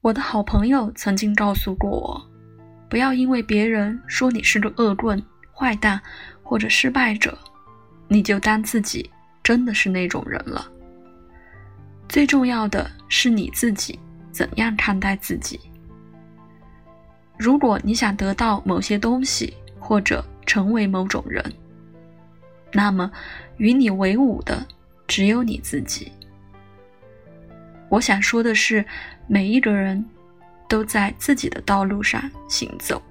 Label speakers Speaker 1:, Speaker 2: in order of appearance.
Speaker 1: 我的好朋友曾经告诉过我，不要因为别人说你是个恶棍、坏蛋或者失败者，你就当自己真的是那种人了。最重要的是你自己怎样看待自己。如果你想得到某些东西或者成为某种人，那么与你为伍的只有你自己。我想说的是，每一个人都在自己的道路上行走。